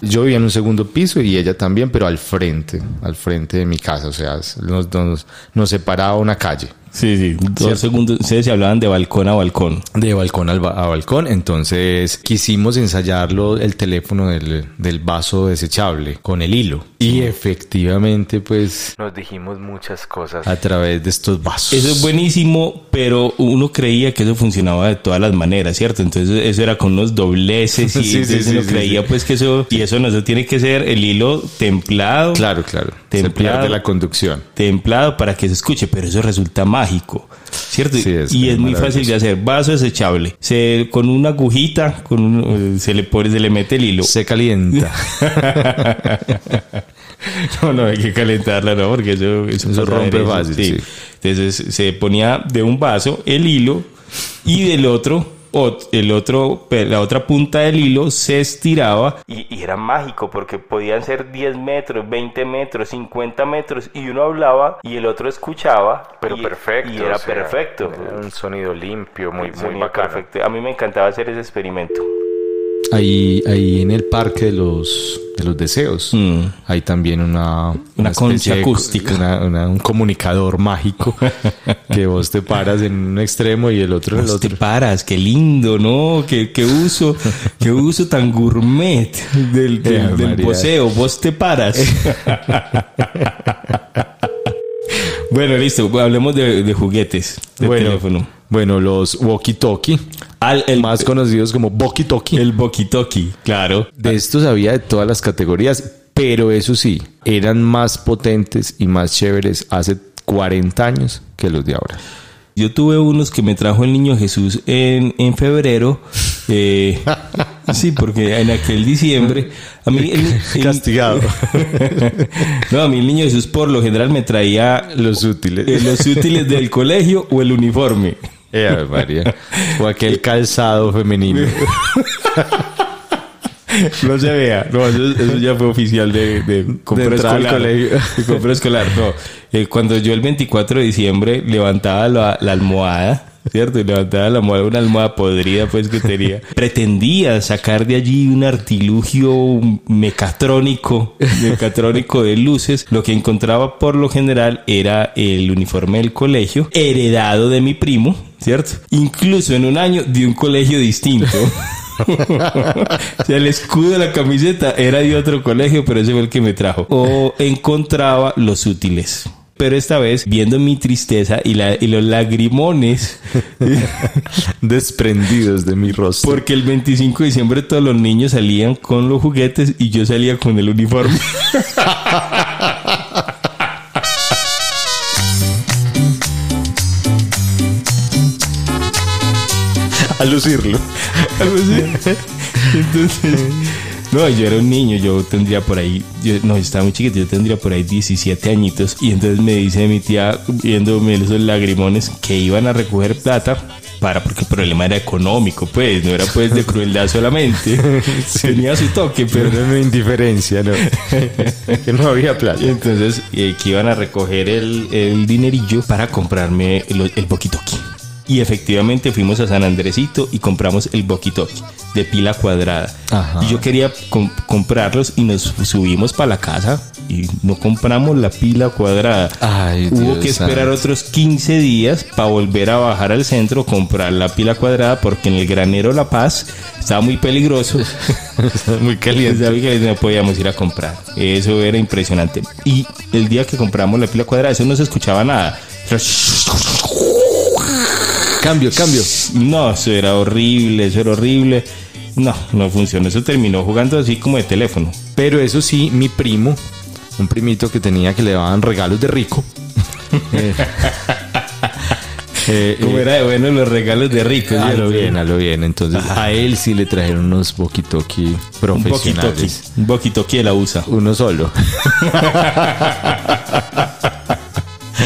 yo vivía en un segundo piso y ella también, pero al frente, al frente de mi casa, o sea, nos, nos, nos separaba una calle. Sí, sí. Dos Cierto. segundos. Ustedes se hablaban de balcón a balcón. De balcón al ba- a balcón, entonces quisimos ensayarlo el teléfono del, del vaso desechable con el hilo. Y efectivamente, pues nos dijimos muchas cosas a través de estos vasos. Eso es buenísimo, pero uno creía que eso funcionaba de todas las maneras, ¿cierto? Entonces eso era con unos dobleces y Sí, sí, entonces sí, uno sí, creía sí. pues que eso, y eso no, eso tiene que ser el hilo templado. Claro, claro. Se Templado. pierde la conducción. templado para que se escuche, pero eso resulta mágico, ¿cierto? Sí, es- y es muy fácil de hacer. Vaso desechable. Se, con una agujita, con un- eh, se le pone, se le mete el hilo. Se calienta. No, no, hay que calentarla, no, porque eso, eso, Eso rompe fácil, sí. Entonces se ponía de un vaso el hilo y del otro, ot- el otro, la otra punta del hilo se estiraba y, y era mágico porque podían ser 10 metros, 20 metros, 50 metros y uno hablaba y el otro escuchaba. y, Y era perfecto. un sonido limpio, muy, sonido perfecto. A mí me encantaba hacer ese experimento. Ahí, ahí en el parque de los, de los deseos, Mm. hay también una, concha de- acústica. una- una- un comunicador mágico que vos te paras en un extremo y el otro en el Vos te otro. paras, qué lindo, ¿no? Qué, qué uso, qué uso tan gourmet del, del, del María. poseo. Vos te paras. bueno, listo. Hablemos de, de juguetes de bueno, teléfono. Bueno, los walkie-talkie, Al, el, más conocidos como walkie-talkie. el boquitoki, claro. De estos había de todas las categorías, pero eso sí, eran más potentes y más chéveres hace 40 años que los de ahora. Yo tuve unos que me trajo el niño Jesús en, en febrero. eh, sí, porque en aquel diciembre. A mí. el- el- Castigado. no, a mí el niño Jesús por lo general me traía Los útiles. eh, los útiles del colegio o el uniforme. Eh, María. O aquel calzado femenino. No se vea. No, eso, eso ya fue oficial de, de compra De escolar. De compra escolar. No. Eh, cuando yo el 24 de diciembre levantaba la, la almohada, ¿cierto? Y levantaba la almohada, una almohada podrida, pues, que tenía. Pretendía sacar de allí un artilugio mecatrónico, mecatrónico de luces. Lo que encontraba por lo general era el uniforme del colegio, heredado de mi primo, ¿cierto? Incluso en un año de un colegio distinto. o sea, el escudo de la camiseta era de otro colegio, pero ese fue el que me trajo. O encontraba los útiles. Pero esta vez, viendo mi tristeza y, la, y los lagrimones, Desprendidos de mi rostro. porque el 25 de diciembre todos los niños salían con los juguetes y yo salía con el uniforme. a lucirlo. Algo así. Entonces, no, yo era un niño, yo tendría por ahí, yo, no, yo estaba muy chiquito, yo tendría por ahí 17 añitos. Y entonces me dice mi tía, viéndome esos lagrimones, que iban a recoger plata para, porque el problema era económico, pues, no era pues de crueldad solamente. Tenía su toque, pero no me indiferencia, no. que no había plata. Entonces eh, que iban a recoger el, el dinerillo para comprarme el, el boquitoqui. Y efectivamente fuimos a San Andresito y compramos el boquitoqui de pila cuadrada. Ajá. Y yo quería com- comprarlos y nos subimos para la casa y no compramos la pila cuadrada. Ay, Hubo Dios que esperar otros 15 días para volver a bajar al centro, comprar la pila cuadrada porque en el granero La Paz estaba muy peligroso. Muy caliente. Que no podíamos ir a comprar. Eso era impresionante. Y el día que compramos la pila cuadrada, eso no se escuchaba nada. Cambio, cambio. No, eso era horrible, eso era horrible. No, no funcionó. Eso terminó jugando así como de teléfono. Pero eso sí, mi primo, un primito que tenía que le daban regalos de rico. eh, eh, Como eh, era de bueno los regalos de rico. a lo ¿cierto? bien, a lo bien. Entonces, a él sí le trajeron unos boquitoqui. profesionales. Un boquitoqui de la USA. Uno solo.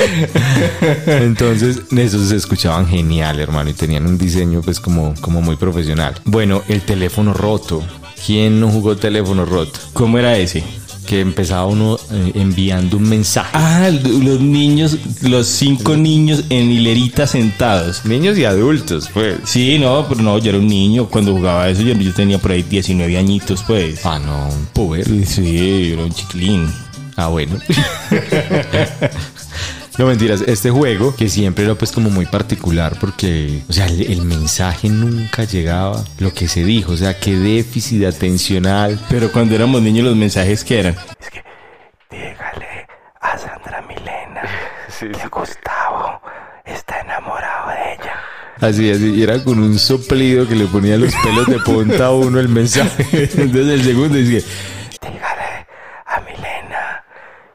Entonces, esos se escuchaban genial, hermano, y tenían un diseño pues como, como muy profesional. Bueno, el teléfono roto. ¿Quién no jugó teléfono roto? ¿Cómo era ese? Que empezaba uno eh, enviando un mensaje. Ah, los niños, los cinco niños en hilerita sentados. Niños y adultos, pues. Sí, no, pero no, yo era un niño cuando jugaba eso. Yo, yo tenía por ahí 19 añitos, pues. Ah, no, un puber. Sí, yo era un chiquilín. Ah, bueno. No mentiras, este juego que siempre era pues como muy particular porque, o sea, el, el mensaje nunca llegaba, lo que se dijo, o sea, qué déficit atencional. Pero cuando éramos niños, los mensajes que eran. Dígale a Sandra Milena que Gustavo está enamorado de ella. Así, así, y era con un soplido que le ponía los pelos de punta a uno el mensaje. Entonces el segundo decía, Dígale a Milena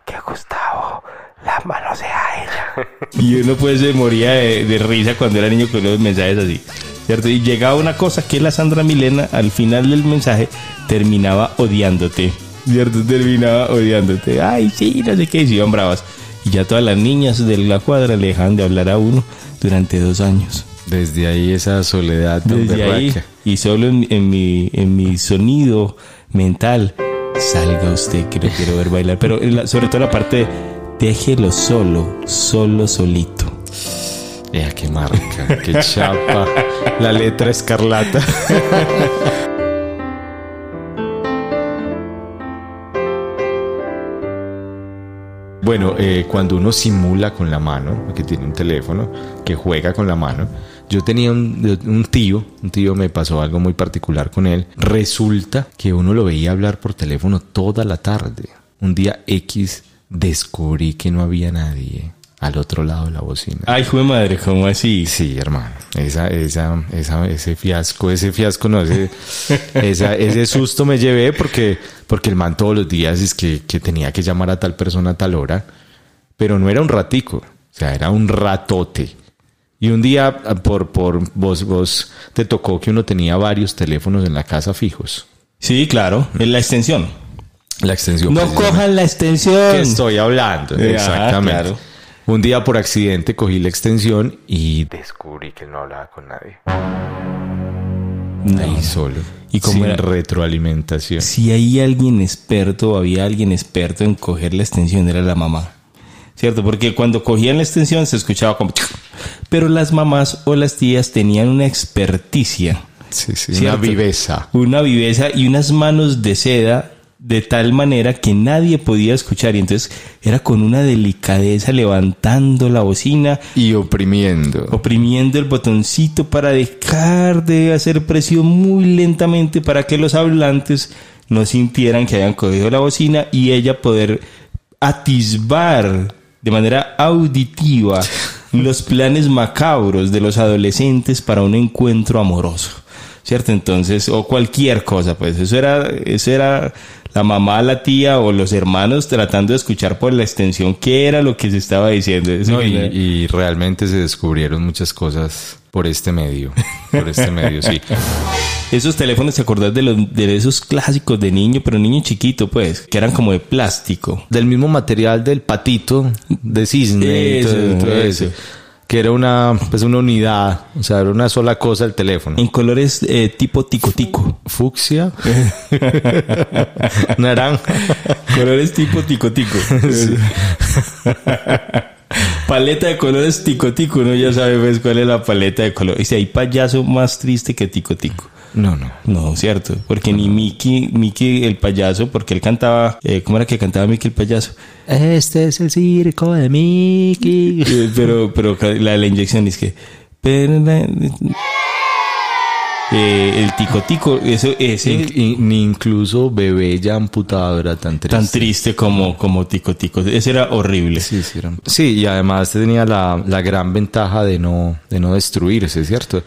que Gustavo la manosea a ella. Y uno pues se moría de, de risa cuando era niño con los mensajes así. ¿Cierto? Y llegaba una cosa que la Sandra Milena al final del mensaje terminaba odiándote. ¿Cierto? Terminaba odiándote. Ay, sí, no sé qué, y se iban bravas. Y ya todas las niñas de la cuadra le dejaban de hablar a uno durante dos años. Desde ahí esa soledad tan Desde ahí, y solo en, en mi, en mi sonido mental, salga usted que lo quiero ver bailar. Pero la- sobre todo la parte de déjelo solo, solo solito. Ea, qué marca, qué chapa. La letra escarlata. Bueno, eh, cuando uno simula con la mano, que tiene un teléfono, que juega con la mano, yo tenía un tío, un tío me pasó algo muy particular con él. Resulta que uno lo veía hablar por teléfono toda la tarde. Un día X descubrí que no había nadie al otro lado de la bocina. Ay, jue madre, ¿cómo así? Sí, hermano. Esa, esa, esa, ese fiasco, ese fiasco, no, ese, esa- ese susto me llevé porque, porque el man todos los días es que, que tenía que llamar a tal persona a tal hora, pero no era un ratico, o sea, era un ratote. Y un día, por, por vos, vos te tocó que uno tenía varios teléfonos en la casa fijos. Sí, claro, en la extensión. La extensión. No cojan la extensión. que estoy hablando. Exactamente. claro. Un día por accidente cogí la extensión y Descubrí que no hablaba con nadie. No. ahí solo. ¿Y cómo sin era? retroalimentación. Si hay alguien experto o había alguien experto en coger la extensión, era la mamá. ¿Cierto? Porque cuando cogían la extensión se escuchaba como... Pero las mamás o las tías tenían una experticia. Sí, sí, una viveza. Una viveza y unas manos de seda de tal manera que nadie podía escuchar y entonces era con una delicadeza levantando la bocina Y oprimiendo. oprimiendo el botoncito para dejar de hacer presión muy lentamente para que los hablantes no sintieran que habían cogido la bocina y ella poder atisbar de manera auditiva los planes macabros de los adolescentes para un encuentro amoroso. ¿Cierto? Entonces, o cualquier cosa, pues eso era, eso era la mamá, la tía o los hermanos tratando de escuchar por la extensión qué era lo que se estaba diciendo. No, y, realmente se descubrieron muchas cosas por este medio. Por este medio, sí. Esos teléfonos, ¿te acordás de, los, de esos clásicos de niño, pero niño chiquito, pues, que eran como de plástico? Del mismo material del patito de cisne y todo, Eso, todo eso. eso. Que era una, pues una unidad, o sea, era una sola cosa el teléfono. En colores eh, tipo tico tico. Fucsia, naranja. colores tipo tico tico. paleta de colores tico tico, uno ya sabe pues cuál es la paleta de colores. Y si hay payaso más triste que tico tico. No, no. No, cierto, porque ni Mickey, Mickey el payaso, porque él cantaba, eh, ¿cómo era que cantaba Mickey el payaso? Este es el circo de Mickey. Eh, pero, pero la, la inyección es que. eh, el tico tico, eso, ese In- incluso bebé ya amputado era tan triste. tan triste como, como tico tico, ese era horrible. Sí, sí, era- sí, y además tenía la, la gran ventaja de no, de no destruirse, ¿cierto?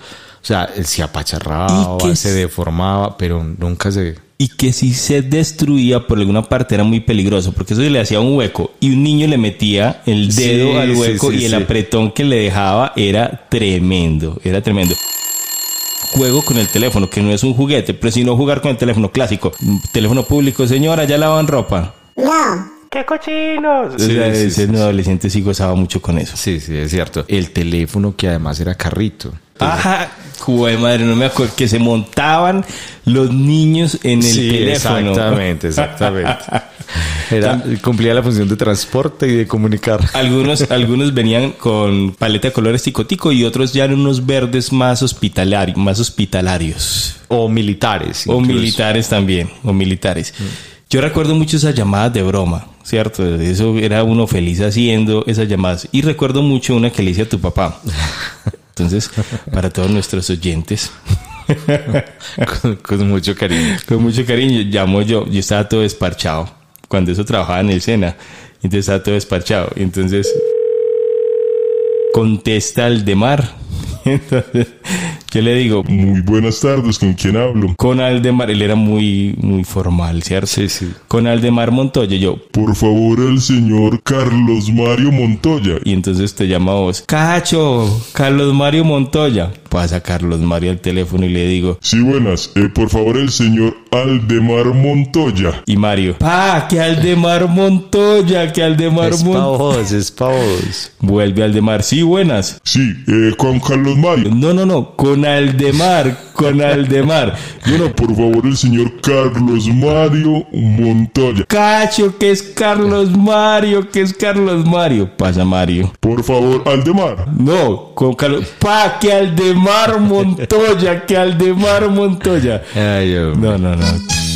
O sea, él se apacharraba, Y que se deformaba, pero nunca se... Y que si se destruía por alguna parte era muy peligroso, porque eso le hacía un hueco y un niño le metía el Sí, dedo al hueco sí, y el sí. apretón que le dejaba era tremendo, era tremendo. Juego con el teléfono, que no es un juguete, pero sino jugar con el teléfono clásico. Teléfono público, señora, ya lavan ropa. ¡Qué cochinos! O sea, sí, ese sí, sí. adolescente sí gozaba mucho con eso. Sí, sí, es cierto. El teléfono que además era carrito. Ajá, de madre, no me acuerdo que se montaban los niños en el sí, teléfono. exactamente, exactamente. Era, cumplía la función de transporte y de comunicar. Algunos, algunos venían con paleta de colores ticotico y otros ya en unos verdes más hospitalarios, más hospitalarios. O militares. O incluso. militares también, o militares. Yo recuerdo mucho esas llamadas de broma, ¿cierto? Eso era uno feliz haciendo esas llamadas. Y recuerdo mucho una que le hice a tu papá. Entonces, para todos nuestros oyentes, con, con mucho cariño. con mucho cariño, llamo yo. Yo estaba todo desparchado. Cuando eso trabajaba en el Sena. Entonces estaba todo desparchado. Entonces contesta el de mar. Entonces yo le digo, Muy buenas tardes, ¿con quién hablo? con Aldemar, él era muy, muy formal, ¿cierto? Sí, sí. Con Aldemar Montoya, yo, Por favor, el señor Carlos Mario Montoya. y entonces te llama a vos, Cacho, Carlos Mario Montoya. Pasa Carlos Mario al teléfono y le digo, Sí, buenas. Eh, por favor, el señor Aldemar Montoya. y Mario, pa, que Aldemar Montoya, que Aldemar Es pa' Montoya. vos, es pa' vos. Vuelve Aldemar, sí, buenas. Sí, eh, con Carlos Mario. No, no, no, con Aldemar, con Aldemar. Yo no, Por favor, el señor Carlos Mario Montoya. Cacho, que es Carlos Mario, que es Carlos Mario. Pasa Mario. Por favor, Aldemar. No, con Carlos. Pa, que Aldemar Montoya, que Aldemar Montoya. Ay, hombre. No, no, no.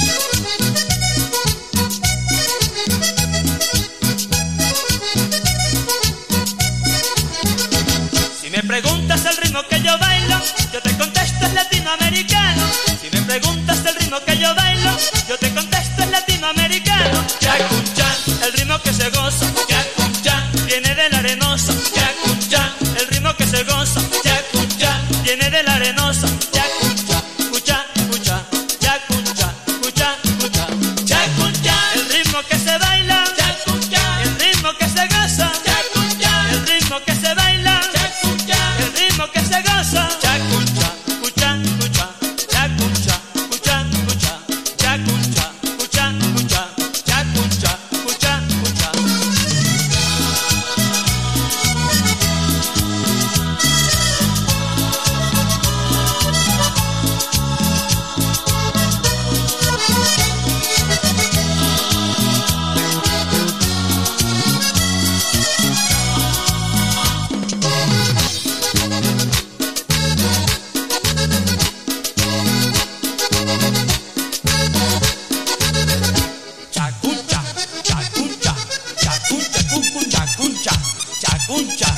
un.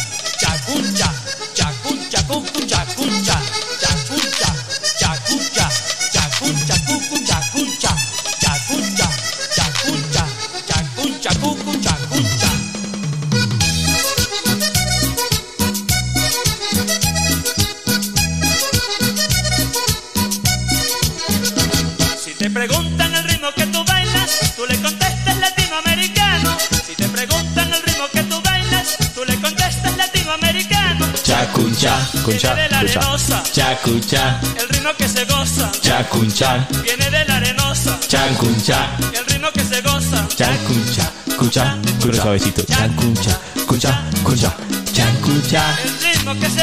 Chacuncha, Viene de la arenosa, chacuncha, el ritmo que se goza. chacuncha, Viene de la arenosa, chacuncha, el ritmo que se goza. chacuncha, cucha, pero suavecito, chacuncha, cucha, cucha, chacuncha. El ritmo que se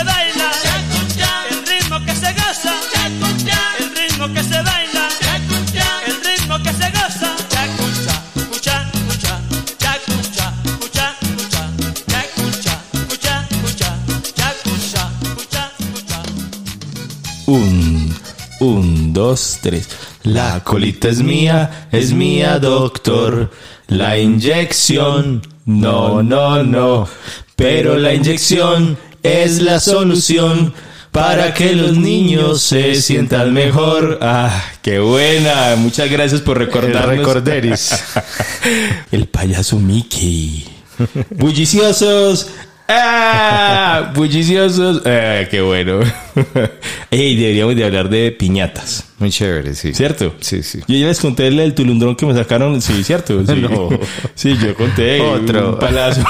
tres. La colita es mía, es mía, doctor. La inyección, no, no, no. Pero la inyección es la solución para que los niños se sientan mejor. Ah, qué buena. Muchas gracias por recordarnos. El recorderis. El payaso Mickey. Bulliciosos. ¡Ah! Bulliciosos. Ah, qué bueno. Ey, deberíamos de hablar de piñatas. Muy chévere, sí. ¿Cierto? Sí, sí. Yo ya les conté el, el tulundrón que me sacaron. Sí, ¿cierto? Sí, No. sí yo conté. Otro. Un palazo.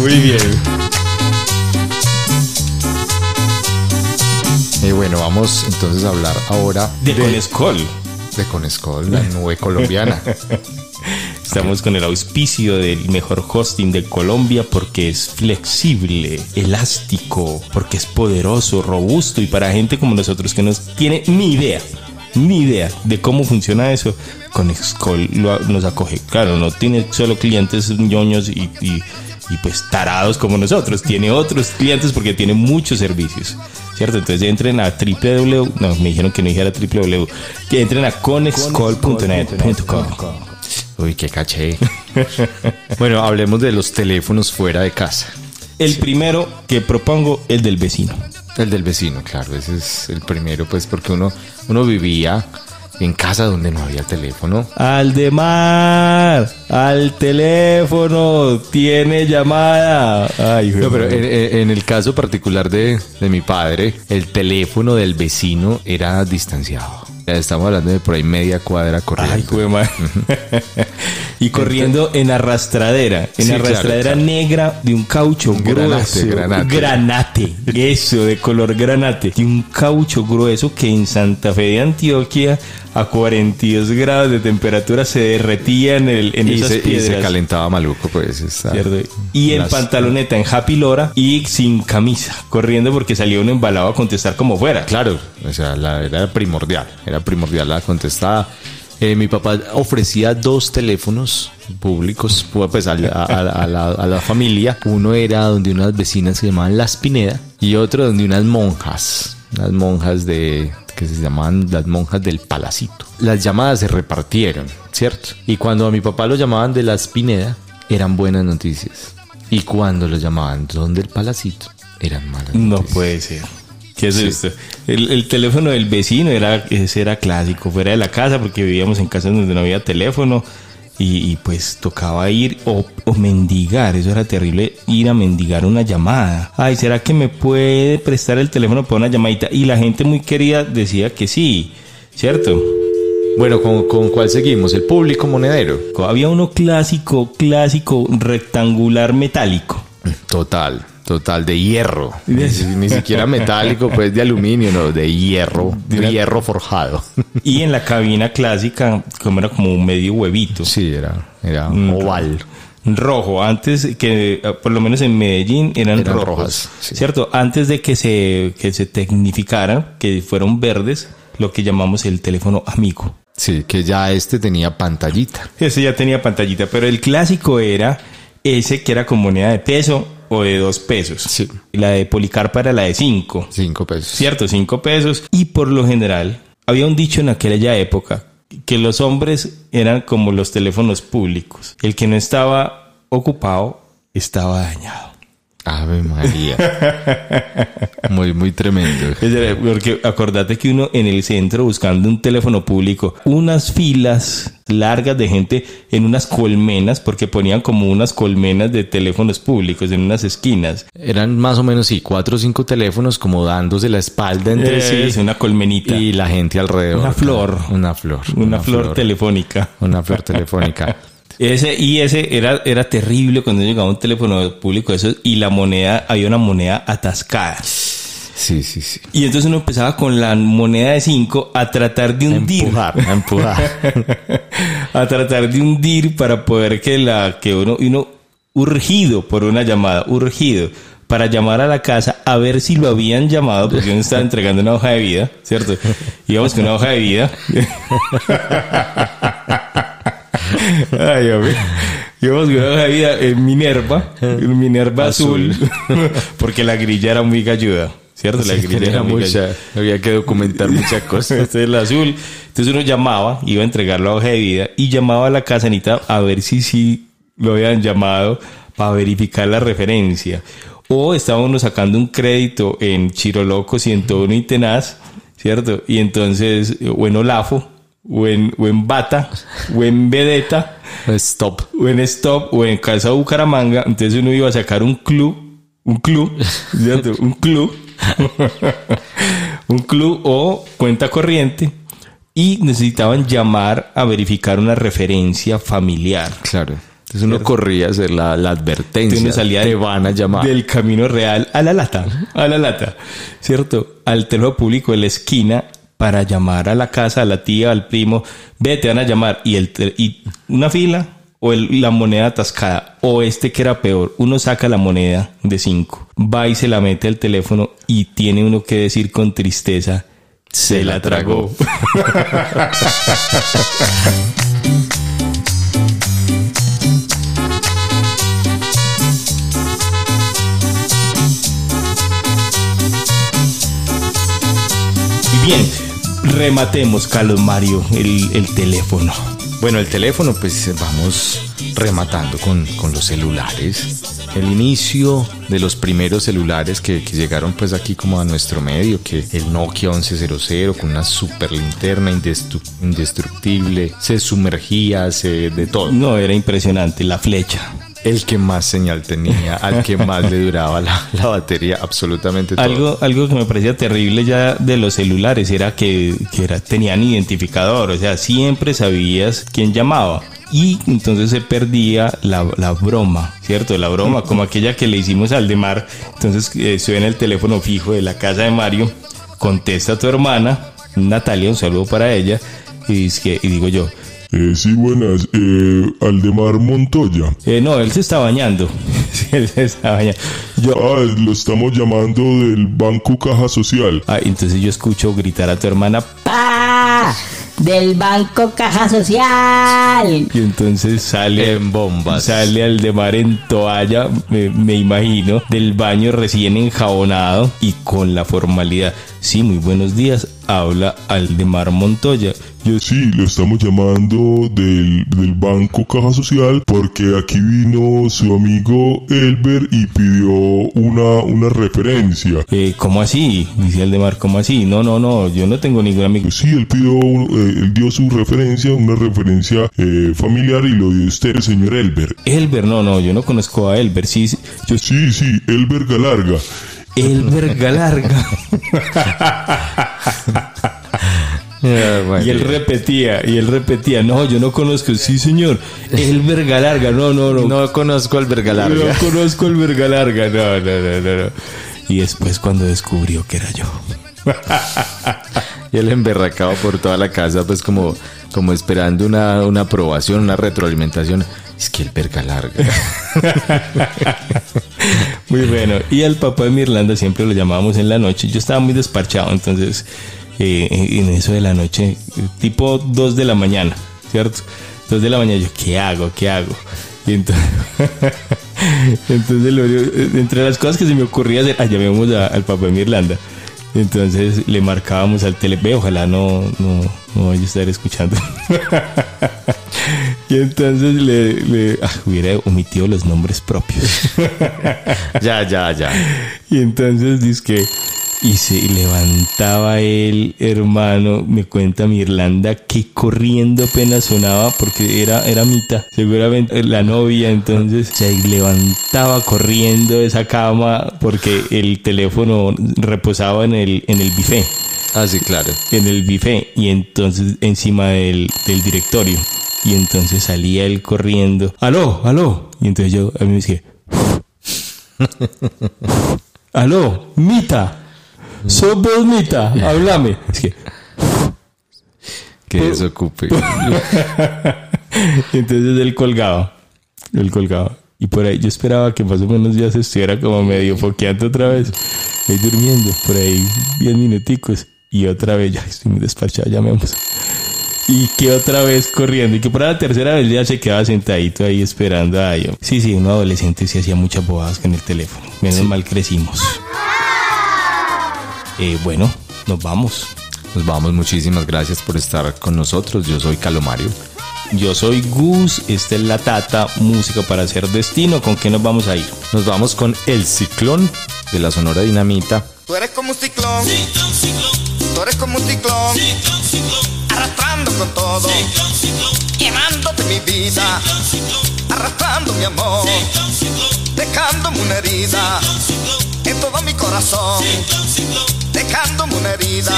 Muy bien. Y bueno, vamos entonces a hablar ahora De Conescol. De Conescol, la nube colombiana. Estamos con el auspicio del mejor hosting de Colombia porque es flexible, elástico, porque es poderoso, robusto y para gente como nosotros que no tiene ni idea, ni idea de cómo funciona eso, con nos acoge. Claro, no tiene solo clientes ñoños y- y, pues tarados como nosotros, tiene otros clientes porque tiene muchos servicios. ¿Cierto? Entonces entren a www, no, me dijeron que no dijera www, que entren a conexcol.net.com. Uy, qué caché. bueno, hablemos de los teléfonos fuera de casa. El primero que propongo es del vecino. El del vecino, claro, ese es el primero, pues porque uno, uno vivía en casa donde no había teléfono. Aldemar, al teléfono, tiene llamada. Ay, No, pero en, el caso particular de, de mi padre, el teléfono del vecino era distanciado. Estamos hablando de por ahí media cuadra corriendo. Ay, güey, man. y corriendo en arrastradera, en Sí, arrastradera claro, claro. negra de un caucho Granate, grueso. granate. Granate, eso, de color granate. De un caucho grueso que en Santa Fe de Antioquia, a 42 grados de temperatura, se derretía en, el, en y, esas se, y piedras. se calentaba maluco, pues. Y en las- pantaloneta, en Happy Lora y sin camisa, corriendo porque salió un embalado a contestar como fuera. Claro, o sea, la, era primordial, era primordial la contestada. Eh, mi papá ofrecía dos teléfonos públicos pues a la, a- a la- a la familia. Uno era donde unas vecinas se llamaban Las Pineda y otro donde unas monjas, unas monjas de que se llamaban las monjas del Palacito. Las llamadas se repartieron, ¿cierto? Y cuando a mi papá lo llamaban de Las Pineda, eran buenas noticias. Y cuando lo llamaban donde el Palacito, eran malas No noticias. puede ser. ¿Qué es Sí. esto? El, el teléfono del vecino era, ese era clásico, fuera de la casa, porque vivíamos en casas donde no había teléfono y, y, pues tocaba ir o, o mendigar, eso era terrible, ir a mendigar una llamada. Ay, ¿será que me puede prestar el teléfono para una llamadita? Y la gente muy querida decía que sí, ¿cierto? Bueno, ¿con, con cuál seguimos? El público monedero. Había uno clásico, clásico, rectangular metálico. Total, total, de hierro. Ni, siquiera metálico, pues de aluminio, no, de hierro, de hierro forjado. Y en la cabina clásica, como era como un medio huevito. Sí, era, era oval. rojo. Antes que, eh, por lo menos en Medellín, eran, Eran rojos. rojas, sí. ¿Cierto? Antes de que se, que se tecnificaran, que fueron verdes, lo que llamamos el teléfono amigo. Sí, que ya este tenía pantallita. Ese ya tenía pantallita, pero el clásico era ese que era con moneda de peso o de dos pesos. Sí. La de Policarpa era la de cinco. Cinco pesos. Cierto, cinco pesos. Y por lo general, había un dicho en aquella época que los hombres eran como los teléfonos públicos. El que no estaba ocupado estaba dañado. Ave María. Muy, muy tremendo. Porque acordate que uno en el centro buscando un teléfono público, unas filas largas de gente en unas colmenas, porque ponían como unas colmenas de teléfonos públicos en unas esquinas. Eran más o menos, sí, cuatro o cinco teléfonos como dándose la espalda entre Es sí. una colmenita. Y la gente alrededor. Una flor. Una flor. Una, flor, telefónica. Una flor telefónica. Ese, y ese era, era terrible cuando llegaba un teléfono público de esos y la moneda, había una moneda atascada. Sí, sí, sí. Y entonces uno empezaba con la moneda de 5 a tratar de hundir. empujar, a empujar. a tratar de hundir para poder que la, que uno, uno urgido por una llamada, urgido para llamar a la casa a ver si lo habían llamado, porque uno estaba entregando una hoja de vida, ¿cierto? Íbamos con una hoja de vida. Ay, hombre. Íbamos con una hoja de vida en Minerva, en Minerva azul, porque la grilla era muy galluda, ¿cierto? La Sí, grilla era muy mucha, había que documentar muchas cosas. Este es el azul. Entonces uno llamaba, iba a entregar la hoja de vida y llamaba a la casanita a ver si sí lo habían llamado para verificar la referencia. O estaba uno sacando un crédito en Chiroloco 101 y Tenaz, ¿cierto? Y entonces, o en Olafo, o en, o en Bata, o en Vedeta, Stop. o en Stop, o en Casa Bucaramanga. Entonces uno iba a sacar un club, un club, ¿cierto? Un club, un club o cuenta corriente y necesitaban llamar a verificar una referencia familiar. Claro. Entonces uno corría a hacer la, la advertencia. Uno salía Te van a llamar. del camino real a la lata, a la lata, ¿cierto? Al teléfono público de la esquina para llamar a la casa, a la tía, al primo, ve, te van a llamar y, el y una fila o la moneda atascada o este que era peor, uno saca la moneda de 5, va y se la mete al teléfono y tiene uno que decir con tristeza, se, la tragó. Bien, rematemos, Carlos Mario, el, el teléfono. Bueno, el teléfono, pues vamos rematando con, con los celulares. El inicio de los primeros celulares que, que llegaron pues aquí como a nuestro medio, que el Nokia 1100 con una super linterna indestru- indestructible, se sumergía, se de todo. No, era impresionante, la flecha. El que más señal tenía, al que más le duraba la, la batería, absolutamente todo. Algo, algo que me parecía terrible ya de los celulares era que, que era, tenían identificador, o sea, siempre sabías quién llamaba. Y entonces se perdía la, la broma, ¿cierto? La broma, como aquella que le hicimos al de Mar. Entonces eh, suena el teléfono fijo de la casa de Mario, contesta a tu hermana, Natalia, un saludo para ella, y, dice que- y digo yo, Eh, sí, buenas. Eh, Aldemar Montoya. eh, no, él se está bañando. Él se está bañando. Yo, Ah, lo estamos llamando del Banco Caja Social. ah, entonces yo escucho gritar a tu hermana, ¡Pa! Del Banco Caja Social. Y entonces sale En bombas. Sale al de mar en toalla, me, me imagino, del baño recién enjabonado y con la formalidad. Sí, muy buenos días. Habla al de mar Montoya. Yo Sí, lo estamos llamando del, del Banco Caja Social porque aquí vino su amigo Elber y pidió una, una referencia. eh, ¿cómo así? Dice el de mar, ¿cómo así? No, no, no, yo no tengo ningún amigo. Pues sí, él pidió, eh, él dio su referencia, una referencia eh, familiar y lo dio usted, el señor Elber. Elber, no, no, yo no conozco a Elber. Sí, sí, yo Sí, sí, Elber Galarga. Elber Galarga. Ah, bueno. Y él repetía, y él repetía, no, yo no conozco, sí señor, Elber Galarga, no, no, no, No conozco al verga larga. No conozco el verga larga, no, no, no, no, no. Y después cuando descubrió que era yo. Y él emberracado por toda la casa, pues como, como esperando una, una aprobación, una retroalimentación. Es que el verga larga. Muy bueno. Y al papá de mi Irlanda siempre lo llamábamos en la noche. Yo estaba muy desparchado, entonces eh, en eso de la noche, tipo 2 de la mañana, ¿cierto? 2 de la mañana, yo, ¿qué hago? ¿Qué hago? Y entonces, entre las cosas que se me ocurría hacer, ah, llamemos a- al papá de mi Irlanda. Entonces le marcábamos al tele, ve, ojalá no, no, no vaya a estar escuchando. y entonces le, le- ah, hubiera omitido los nombres propios. Ya, ya, ya. Y entonces dice que y se levantaba el hermano, me cuenta mi Irlanda, que corriendo apenas sonaba porque era, era mitad, seguramente la novia, entonces se levantaba corriendo de esa cama porque el teléfono reposaba en el, en el buffet, Ah, sí, claro. en el buffet y entonces encima del, del directorio. Y entonces salía él corriendo, aló, aló. Y entonces yo a mí me dije, aló, Mita, sos vos Mita, háblame. Es que, Que desocupe. entonces él colgaba, él colgaba. Y por ahí yo esperaba que más o menos ya se estuviera como medio foqueando otra vez, ahí durmiendo, por ahí 10 minuticos. Y otra vez, ya estoy muy despachado, llamemos. Y que otra vez corriendo. Y que por la tercera vez ya se quedaba sentadito ahí esperando a yo. Sí, sí, un adolescente se hacía muchas bobadas con el teléfono. Menos mal crecimos. Eh, bueno, nos vamos. Nos vamos, muchísimas gracias por estar con nosotros. Yo soy Calomario. Yo soy Gus, esta es La Tata, música para hacer destino. ¿Con qué nos vamos a ir? Nos vamos con El Ciclón de la Sonora Dinamita. Tú eres como un ciclón. Tú eres como un ciclón. Arrastrando con todo. Quemándote mi vida. Arrastrando mi amor. Dejándome una herida. En todo mi corazón. Dejándome una herida.